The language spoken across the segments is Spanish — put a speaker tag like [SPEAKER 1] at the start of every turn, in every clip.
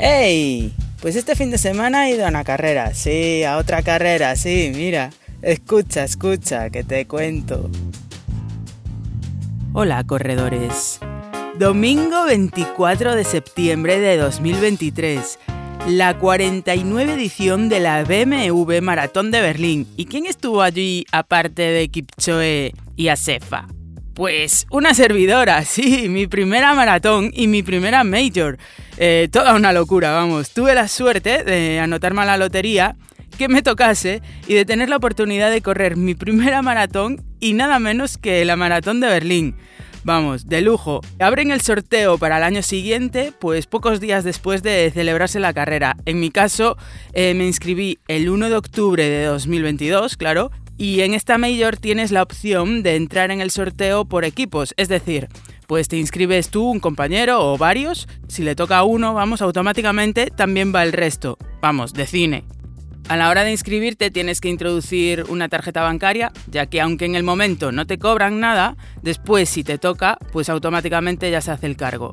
[SPEAKER 1] ¡Hey! Pues este fin de semana he ido a una carrera, sí, a otra carrera, sí, mira. Escucha, escucha, que te cuento. Hola, corredores. Domingo 24 de septiembre de 2023, la 49 edición de la BMW Maratón de Berlín. ¿Y quién estuvo allí aparte de Kipchoe y Asefa? Pues una servidora, sí, mi primera maratón y mi primera major. Eh, toda una locura, vamos. Tuve la suerte de anotarme a la lotería, que me tocase y de tener la oportunidad de correr mi primera maratón y nada menos que la maratón de Berlín. Vamos, de lujo. Abren el sorteo para el año siguiente, pues pocos días después de celebrarse la carrera. En mi caso, eh, me inscribí el 1 de octubre de 2022, claro, y en esta Major tienes la opción de entrar en el sorteo por equipos, es decir, pues te inscribes tú, un compañero o varios, si le toca a uno, vamos, automáticamente también va el resto, vamos, de cine. A la hora de inscribirte tienes que introducir una tarjeta bancaria, ya que aunque en el momento no te cobran nada, después si te toca, pues automáticamente ya se hace el cargo.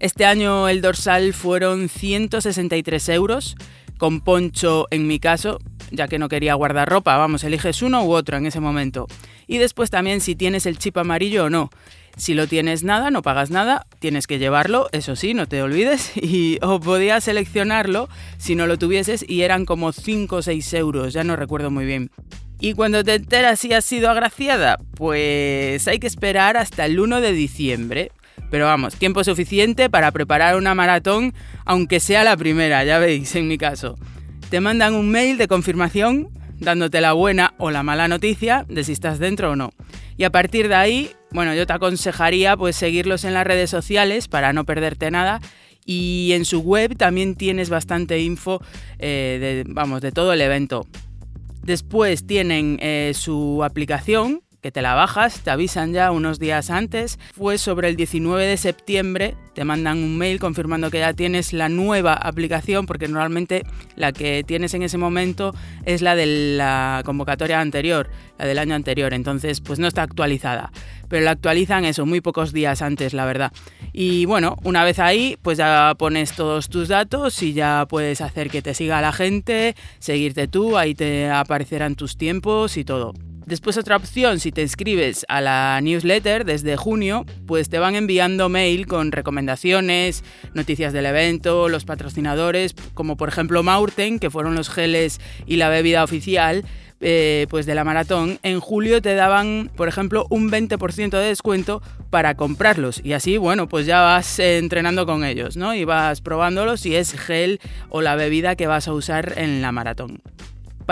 [SPEAKER 1] Este año el dorsal fueron 163 euros, con poncho en mi caso, ya que no quería guardar ropa, vamos, eliges uno u otro en ese momento. Y después también si tienes el chip amarillo o no. Si lo tienes nada, no pagas nada, tienes que llevarlo, eso sí, no te olvides, y o podías seleccionarlo si no lo tuvieses y eran como 5 o 6 euros, ya no recuerdo muy bien. Y cuando te enteras si has sido agraciada, pues hay que esperar hasta el 1 de diciembre. Pero vamos, tiempo suficiente para preparar una maratón, aunque sea la primera, ya veis, en mi caso te mandan un mail de confirmación dándote la buena o la mala noticia de si estás dentro o no. Y a partir de ahí, bueno, yo te aconsejaría pues seguirlos en las redes sociales para no perderte nada. Y en su web también tienes bastante info eh, de, vamos, de todo el evento. Después tienen eh, su aplicación que te la bajas, te avisan ya unos días antes. Fue sobre el 19 de septiembre, te mandan un mail confirmando que ya tienes la nueva aplicación, porque normalmente la que tienes en ese momento es la de la convocatoria anterior, la del año anterior, entonces pues no está actualizada. Pero la actualizan eso, muy pocos días antes, la verdad. Y bueno, una vez ahí, pues ya pones todos tus datos y ya puedes hacer que te siga la gente, seguirte tú, ahí te aparecerán tus tiempos y todo. Después otra opción, si te inscribes a la newsletter desde junio, pues te van enviando mail con recomendaciones, noticias del evento, los patrocinadores, como por ejemplo Maurten, que fueron los geles y la bebida oficial, eh, pues de la maratón, en julio te daban, por ejemplo, un 20% de descuento para comprarlos. Y así, bueno, pues ya vas entrenando con ellos, ¿no? Y vas probándolos si es gel o la bebida que vas a usar en la maratón.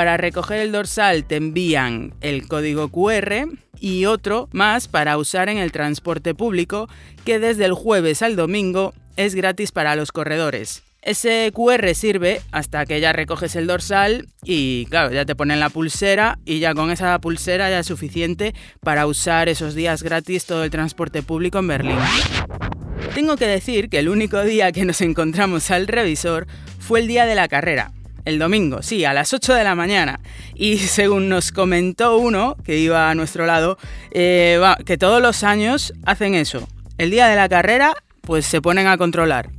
[SPEAKER 1] Para recoger el dorsal te envían el código QR y otro más para usar en el transporte público que desde el jueves al domingo es gratis para los corredores. Ese QR sirve hasta que ya recoges el dorsal y claro, ya te ponen la pulsera y ya con esa pulsera ya es suficiente para usar esos días gratis todo el transporte público en Berlín. Tengo que decir que el único día que nos encontramos al revisor fue el día de la carrera, el domingo, sí, a las 8 de la mañana. Y según nos comentó uno que iba a nuestro lado, eh, que todos los años hacen eso. El día de la carrera, pues se ponen a controlar.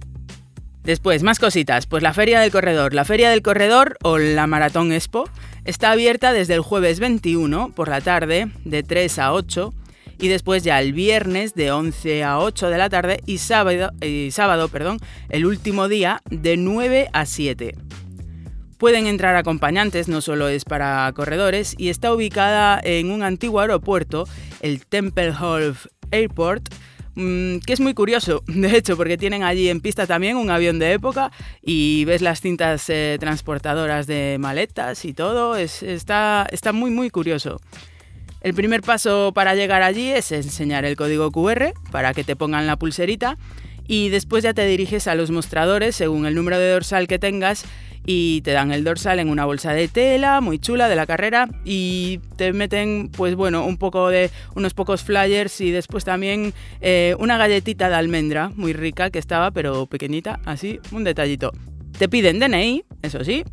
[SPEAKER 1] Después, más cositas. Pues la Feria del Corredor. La Feria del Corredor o la Maratón Expo está abierta desde el jueves 21 por la tarde, de 3 a 8. Y después ya el viernes de 11 a 8 de la tarde y sábado, y sábado perdón, el último día de 9 a 7. Pueden entrar acompañantes, no solo es para corredores, y está ubicada en un antiguo aeropuerto, el Tempelhof Airport, mm, que es muy curioso, de hecho, porque tienen allí en pista también un avión de época y ves las cintas eh, transportadoras de maletas y todo, está, está muy muy curioso. El primer paso para llegar allí es enseñar el código QR para que te pongan la pulserita y después ya te diriges a los mostradores según el número de dorsal que tengas y te dan el dorsal en una bolsa de tela muy chula de la carrera y te meten pues bueno un poco de unos pocos flyers y después también eh, una galletita de almendra muy rica que estaba pero pequeñita así un detallito. Te piden DNI eso sí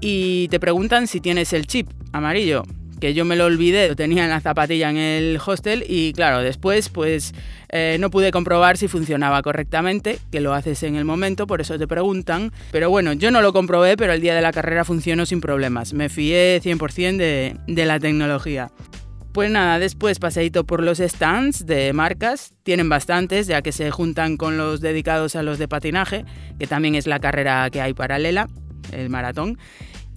[SPEAKER 1] y te preguntan si tienes el chip amarillo que yo me lo olvidé, lo tenía en la zapatilla en el hostel y claro, después pues eh, no pude comprobar si funcionaba correctamente, que lo haces en el momento, por eso te preguntan. Pero bueno, yo no lo comprobé, pero el día de la carrera funcionó sin problemas. Me fié 100% de, de la tecnología. Pues nada, después paseíto por los stands de marcas. Tienen bastantes, ya que se juntan con los dedicados a los de patinaje, que también es la carrera que hay paralela, el maratón.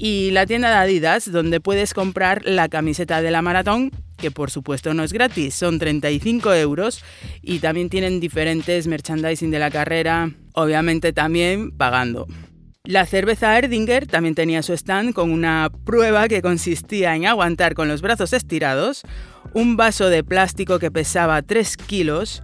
[SPEAKER 1] Y la tienda de Adidas, donde puedes comprar la camiseta de la maratón, que por supuesto no es gratis, son 35 euros. Y también tienen diferentes merchandising de la carrera, obviamente también pagando. La cerveza Erdinger también tenía su stand con una prueba que consistía en aguantar con los brazos estirados un vaso de plástico que pesaba 3 kilos.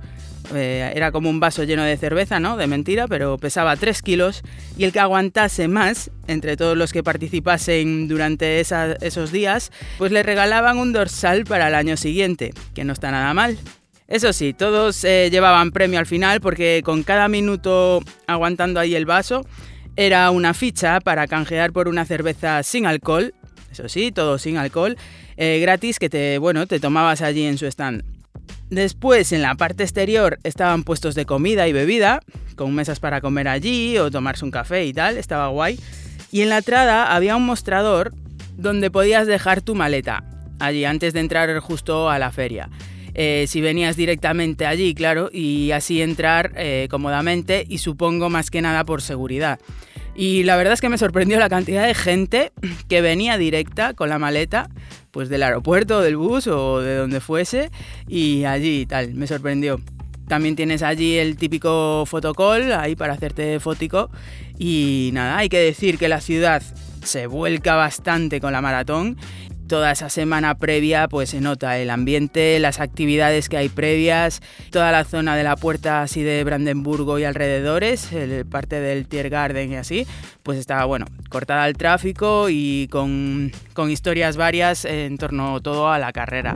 [SPEAKER 1] Eh, era como un vaso lleno de cerveza, ¿no? De mentira, pero pesaba 3 kilos. Y el que aguantase más, entre todos los que participasen durante esos días, pues le regalaban un dorsal para el año siguiente, que no está nada mal. Eso sí, todos eh, llevaban premio al final porque con cada minuto aguantando ahí el vaso, era una ficha para canjear por una cerveza sin alcohol, eso sí, todo sin alcohol, eh, gratis que te, bueno, te tomabas allí en su stand. Después, en la parte exterior estaban puestos de comida y bebida, con mesas para comer allí o tomarse un café y tal, estaba guay. Y en la entrada había un mostrador donde podías dejar tu maleta, allí antes de entrar justo a la feria. Eh, si venías directamente allí, claro, y así entrar eh, cómodamente y supongo más que nada por seguridad. Y la verdad es que me sorprendió la cantidad de gente que venía directa con la maleta, pues del aeropuerto, del bus o de donde fuese, y allí tal, me sorprendió. También tienes allí el típico fotocall, ahí para hacerte fótico. Y nada, hay que decir que la ciudad se vuelca bastante con la maratón toda esa semana previa pues se nota el ambiente, las actividades que hay previas, toda la zona de la puerta así de Brandenburgo y alrededores, el, parte del Tiergarten y así, pues estaba bueno, cortada al tráfico y con, con historias varias en torno todo a la carrera.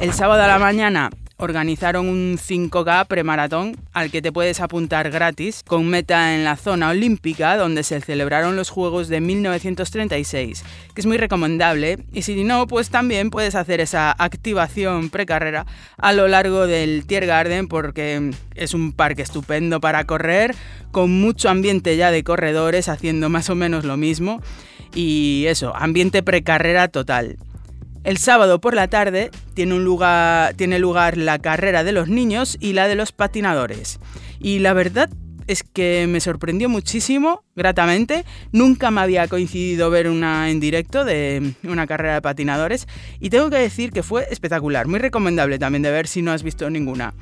[SPEAKER 1] El sábado a la mañana organizaron un 5K premaratón al que te puedes apuntar gratis, con meta en la zona olímpica donde se celebraron los Juegos de 1936, que es muy recomendable, y si no, pues también puedes hacer esa activación precarrera a lo largo del Tiergarten porque es un parque estupendo para correr, con mucho ambiente ya de corredores haciendo más o menos lo mismo, y eso, ambiente precarrera total. El sábado por la tarde tiene, lugar, lugar la carrera de los niños y la de los patinadores. Y la verdad es que me sorprendió muchísimo, gratamente. Nunca me había coincidido ver una en directo de una carrera de patinadores y tengo que decir que fue espectacular, muy recomendable también de ver si no has visto ninguna.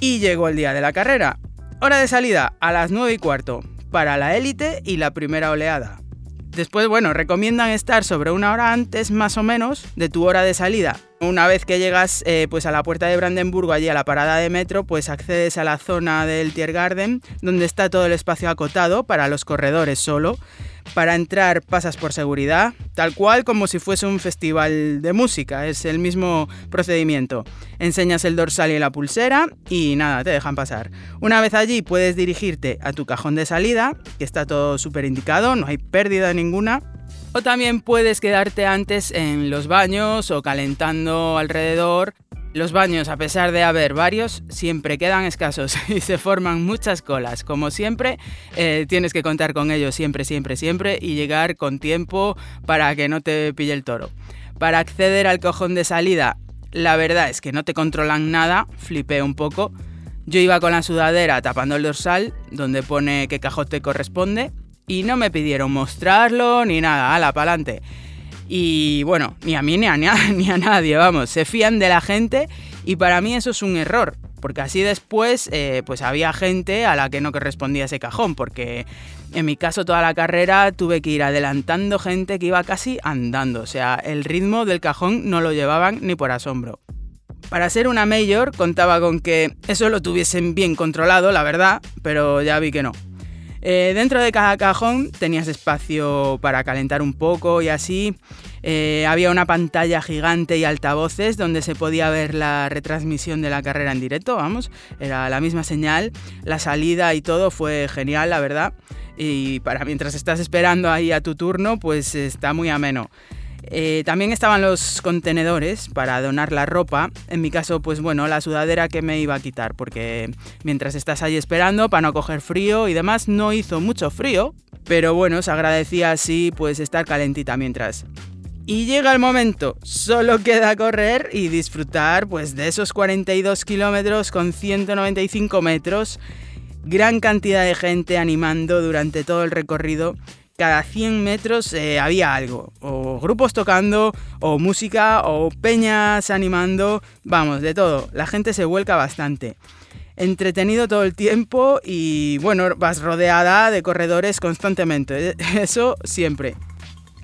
[SPEAKER 1] Y llegó el día de la carrera. Hora de salida a las 9 y cuarto para la élite y la primera oleada. Después, bueno, recomiendan estar sobre una hora antes más o menos de tu hora de salida. Una vez que llegas eh, pues a la puerta de Brandenburgo, allí a la parada de metro, pues accedes a la zona del Tiergarten, donde está todo el espacio acotado para los corredores solo. Para entrar pasas por seguridad, tal cual como si fuese un festival de música, es el mismo procedimiento. Enseñas el dorsal y la pulsera y nada, te dejan pasar. Una vez allí puedes dirigirte a tu cajón de salida, que está todo súper indicado, no hay pérdida ninguna. O también puedes quedarte antes en los baños o calentando alrededor los baños, a pesar de haber varios, siempre quedan escasos y se forman muchas colas. Como siempre, eh, tienes que contar con ellos siempre, siempre, siempre y llegar con tiempo para que no te pille el toro. Para acceder al cojón de salida, la verdad es que no te controlan nada, flipé un poco. Yo iba con la sudadera tapando el dorsal, donde pone qué cajote corresponde, y no me pidieron mostrarlo ni nada, ala, pa'lante. Y bueno, ni a mí ni a, ni a nadie, vamos, se fían de la gente y para mí eso es un error, porque así después eh, pues había gente a la que no correspondía ese cajón, porque en mi caso toda la carrera tuve que ir adelantando gente que iba casi andando, o sea, el ritmo del cajón no lo llevaban ni por asombro. Para ser una mayor contaba con que eso lo tuviesen bien controlado, la verdad, pero ya vi que no. Eh, dentro de cada cajón tenías espacio para calentar un poco y así. Eh, había una pantalla gigante y altavoces donde se podía ver la retransmisión de la carrera en directo, vamos, era la misma señal, la salida y todo fue genial, la verdad. Y para mientras estás esperando ahí a tu turno, pues está muy ameno. Eh, también estaban los contenedores para donar la ropa. En mi caso, pues bueno, la sudadera que me iba a quitar, porque mientras estás ahí esperando para no coger frío y demás, no hizo mucho frío, pero bueno, se agradecía así pues estar calentita mientras. Y llega el momento, solo queda correr y disfrutar pues de esos 42 kilómetros con 195 metros, gran cantidad de gente animando durante todo el recorrido cada 100 metros eh, había algo, o grupos tocando, o música, o peñas animando, vamos, de todo, la gente se vuelca bastante. Entretenido todo el tiempo y bueno, vas rodeada de corredores constantemente, eso siempre.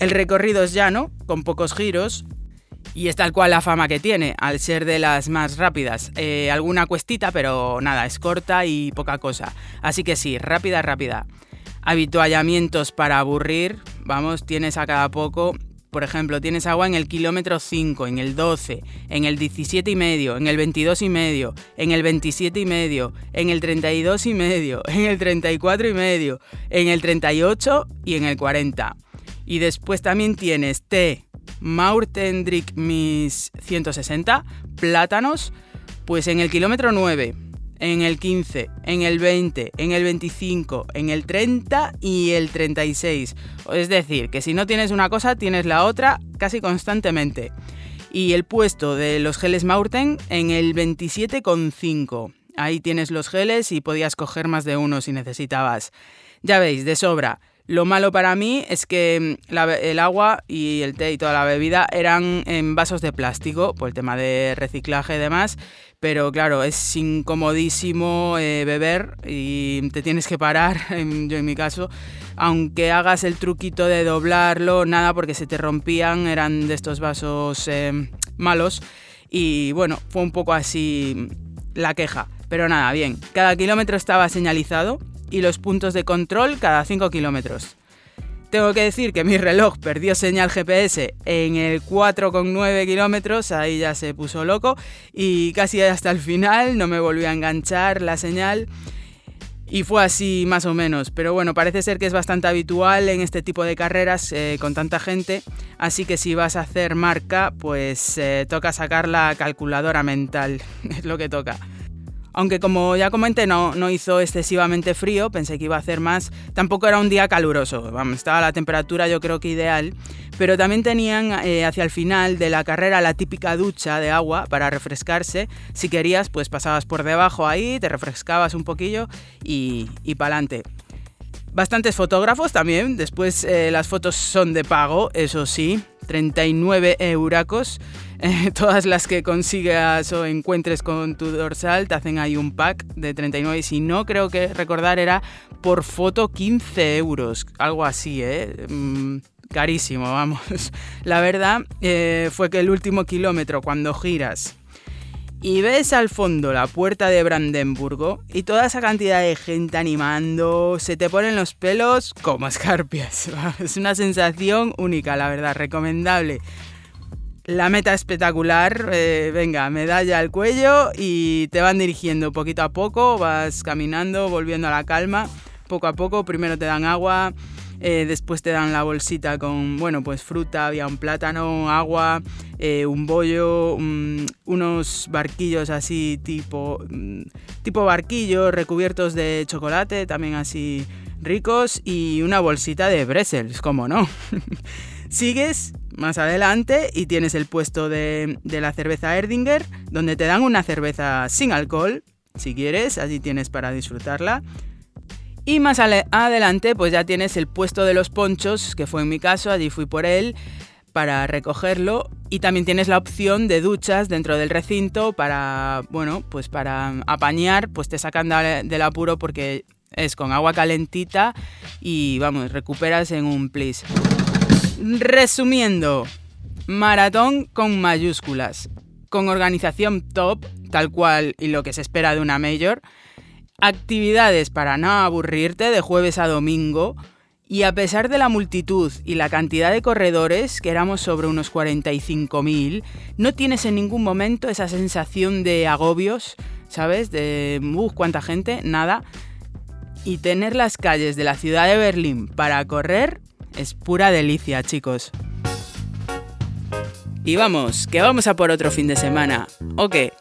[SPEAKER 1] El recorrido es llano, con pocos giros, y es tal cual la fama que tiene, al ser de las más rápidas. Eh, alguna cuestita, pero nada, es corta y poca cosa. Así que sí, rápida, rápida habituallamientos para aburrir, vamos, tienes a cada poco. Por ejemplo, tienes agua en el kilómetro 5, en el 12, en el 17 y medio, en el 22 y medio, en el 27 y medio, en el 32 y medio, en el 34 y medio, en el 38 y en el 40. Y después también tienes té, Maurtendrick Mis 160, plátanos, pues en el kilómetro 9, en el 15, en el 20, en el 25, en el 30 y el 36. Es decir, que si no tienes una cosa, tienes la otra casi constantemente. Y el puesto de los geles Maurten en el 27,5. Ahí tienes los geles y podías coger más de uno si necesitabas. Ya veis, de sobra. Lo malo para mí es que mm, el agua y el té y toda la bebida eran en vasos de plástico por el tema de reciclaje y demás pero claro, es incomodísimo eh, beber y te tienes que parar, yo en mi caso, aunque hagas el truquito de doblarlo, nada, porque se te rompían, eran de estos vasos eh, malos. Y bueno, fue un poco así la queja, pero nada, bien, cada kilómetro estaba señalizado y los puntos de control cada 5 kilómetros. Tengo que decir que mi reloj perdió señal GPS en el 4,9 kilómetros, ahí ya se puso loco y casi hasta el final no me volvió a enganchar la señal. Y fue así más o menos, pero bueno, parece ser que es bastante habitual en este tipo de carreras eh, con tanta gente, así que si vas a hacer marca, pues eh, toca sacar la calculadora mental, es lo que toca. Aunque como ya comenté, no, no hizo excesivamente frío, pensé que iba a hacer más. Tampoco era un día caluroso, vamos, estaba la temperatura yo creo que ideal. Pero también tenían eh, hacia el final de la carrera la típica ducha de agua para refrescarse. Si querías, pues pasabas por debajo ahí, te refrescabas un poquillo y, y para adelante. Bastantes fotógrafos también, después eh, las fotos son de pago, eso sí, 39 euracos. Eh, todas las que consigas o encuentres con tu dorsal te hacen ahí un pack de 39 y si no creo que recordar era por foto 15 euros, algo así, ¿eh? Mm, carísimo, vamos. La verdad eh, fue que el último kilómetro cuando giras y ves al fondo la puerta de Brandenburgo y toda esa cantidad de gente animando, se te ponen los pelos como escarpias. Es una sensación única, la verdad, recomendable. La meta espectacular, eh, venga, medalla al cuello y te van dirigiendo poquito a poco, vas caminando, volviendo a la calma, poco a poco, primero te dan agua, eh, después te dan la bolsita con, bueno, pues fruta, había un plátano, agua, eh, un bollo, unos barquillos así tipo, mm, tipo barquillos recubiertos de chocolate, también así ricos, y una bolsita de Bressels, como no. Sigues más adelante y tienes el puesto de, la cerveza Erdinger, donde te dan una cerveza sin alcohol, si quieres, allí tienes para disfrutarla. Y más adelante, pues ya tienes el puesto de los ponchos, que fue en mi caso, allí fui por él para recogerlo y también tienes la opción de duchas dentro del recinto para, bueno, pues para apañar, pues te sacan del apuro porque es con agua calentita y vamos, recuperas en un plis. Resumiendo, maratón con mayúsculas, con organización top, tal cual y lo que se espera de una mayor, actividades para no aburrirte de jueves a domingo, y a pesar de la multitud y la cantidad de corredores, que éramos sobre unos 45.000, no tienes en ningún momento esa sensación de agobios, ¿sabes? De, uff, cuánta gente, nada. Y tener las calles de la ciudad de Berlín para correr es pura delicia, chicos. Y vamos, que vamos a por otro fin de semana. ¿O qué?